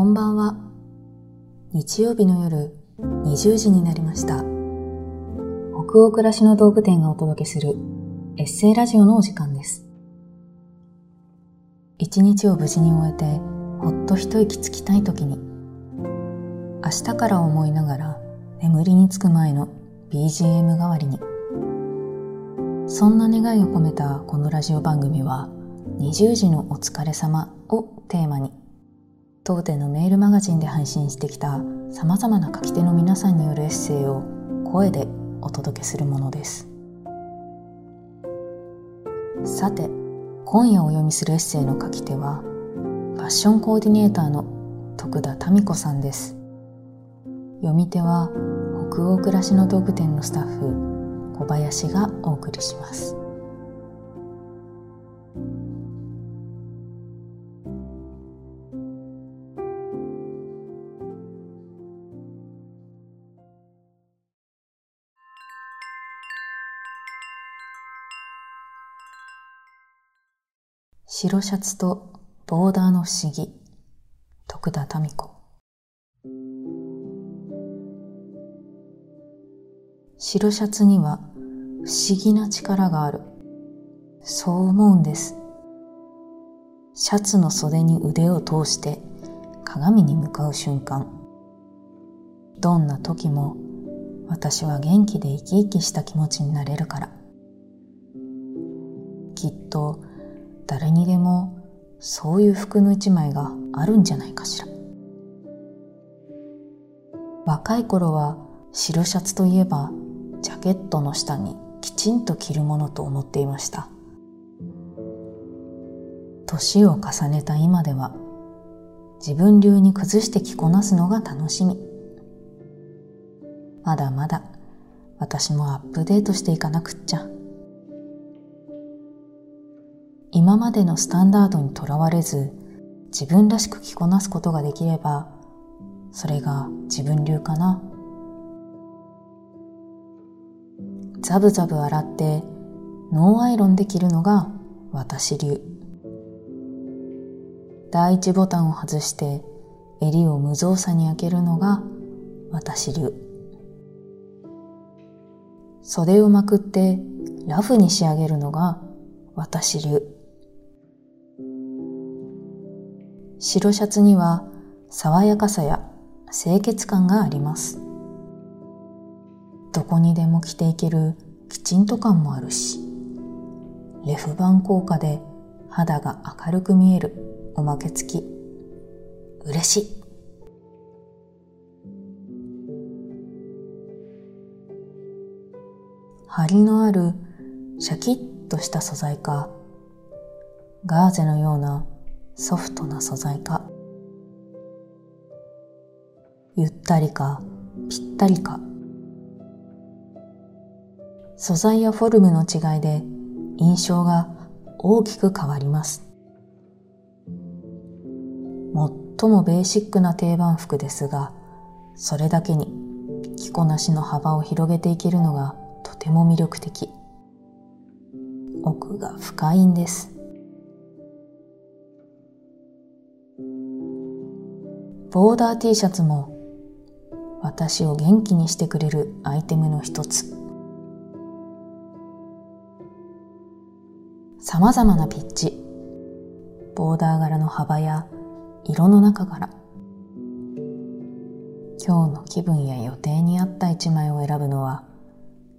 こんばんは。日曜日の夜20時になりました。北欧暮らしの道具店がお届けするエッセイラジオのお時間です。一日を無事に終えてほっと一息つきたい時に明日から思いながら眠りにつく前の BGM 代わりにそんな願いを込めたこのラジオ番組は20時のお疲れ様をテーマに当店のメールマガジンで配信してきた様々な書き手の皆さんによるエッセイを声でお届けするものです。さて今夜お読みするエッセイの書き手はファッションコーディネーターの徳田民子さんです。読み手は北欧暮らしの道具店のスタッフ小林がお送りします。白シャツとボーダーの不思議。徳田民子。白シャツには不思議な力がある。そう思うんです。シャツの袖に腕を通して鏡に向かう瞬間。どんな時も私は元気で生き生きした気持ちになれるから。きっと誰にでもそういう服の一枚があるんじゃないかしら。若い頃は白シャツといえばジャケットの下にきちんと着るものと思っていました。年を重ねた今では自分流に崩して着こなすのが楽しみ。まだまだ私もアップデートしていかなくっちゃ。今までのスタンダードにとらわれず自分らしく着こなすことができればそれが自分流かな。ザブザブ洗ってノーアイロンで着るのが私流。第一ボタンを外して襟を無造作に開けるのが私流。袖をまくってラフに仕上げるのが私流。白シャツには爽やかさや清潔感があります。どこにでも着ていけるきちんと感もあるし、レフ板効果で肌が明るく見えるおまけ付き。嬉しい。張りのあるシャキッとした素材か、ガーゼのようなソフトな素材かゆったりかぴったりか。素材やフォルムの違いで印象が大きく変わります。最もベーシックな定番服ですがそれだけに着こなしの幅を広げていけるのがとても魅力的。奥が深いんです。ボーダー T シャツも私を元気にしてくれるアイテムの一つ。様々なピッチボーダー柄の幅や色の中から今日の気分や予定に合った一枚を選ぶのは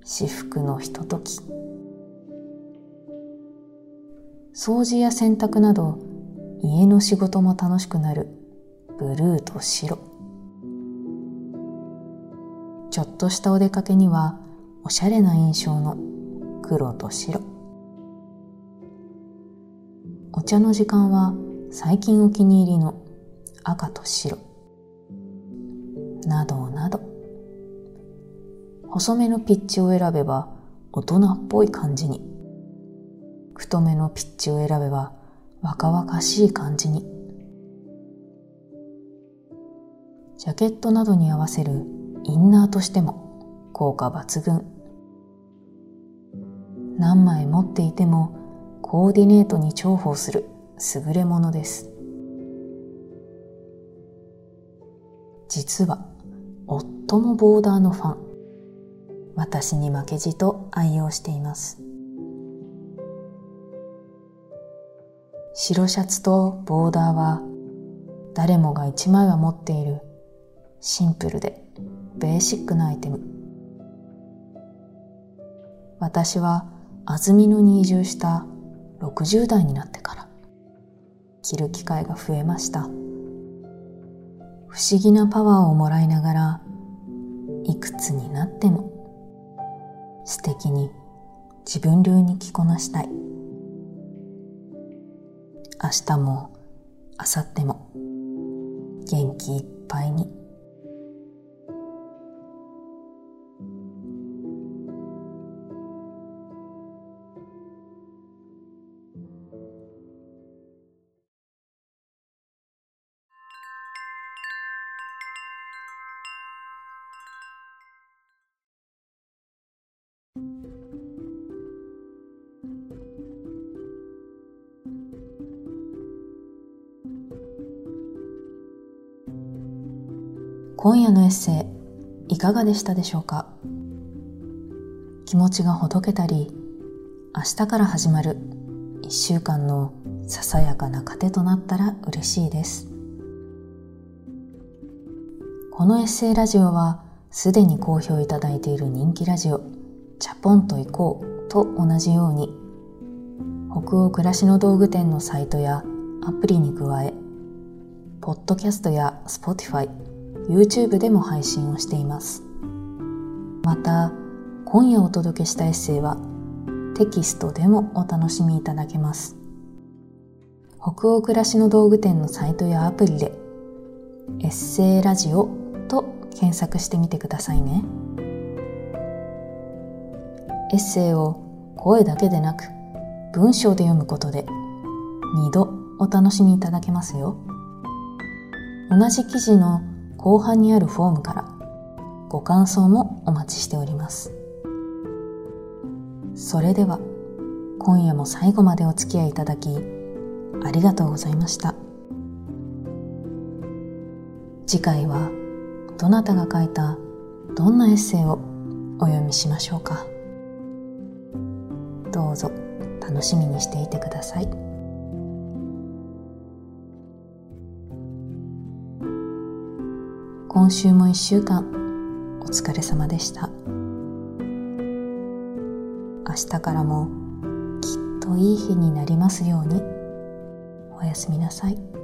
至福のひととき。掃除や洗濯など家の仕事も楽しくなるブルーと白。ちょっとしたお出かけにはおしゃれな印象の黒と白。お茶の時間は最近お気に入りの赤と白。などなど。細めのピッチを選べば大人っぽい感じに。太めのピッチを選べば若々しい感じに。ジャケットなどに合わせるインナーとしても効果抜群。何枚持っていてもコーディネートに重宝する優れものです。実は夫もボーダーのファン。私に負けじと愛用しています。白シャツとボーダーは誰もが一枚は持っているシンプルでベーシックなアイテム。私は安曇野に移住した60代になってから着る機会が増えました。不思議なパワーをもらいながらいくつになっても素敵に自分流に着こなしたい。明日も明後日も元気いっぱいに。今夜のエッセイいかがでしたでしょうか？気持ちがほどけたり明日から始まる一週間のささやかな糧となったら嬉しいです。このエッセイラジオはすでに好評いただいている人気ラジオチャポンと行こうと同じように北欧暮らしの道具店のサイトやアプリに加えポッドキャストや Spotify YouTube でも配信をしています。また、今夜お届けしたエッセイはテキストでもお楽しみいただけます。北欧暮らしの道具店のサイトやアプリでエッセイラジオと検索してみてくださいね。エッセイを声だけでなく文章で読むことで2度お楽しみいただけますよ。同じ記事の後半にあるフォームからご感想もお待ちしております。それでは今夜も最後までお付き合いいただきありがとうございました。次回はどなたが書いたどんなエッセイをお読みしましょうか。どうぞ楽しみにしていてください。今週も一週間お疲れ様でした明日からもきっといい日になりますようにおやすみなさい。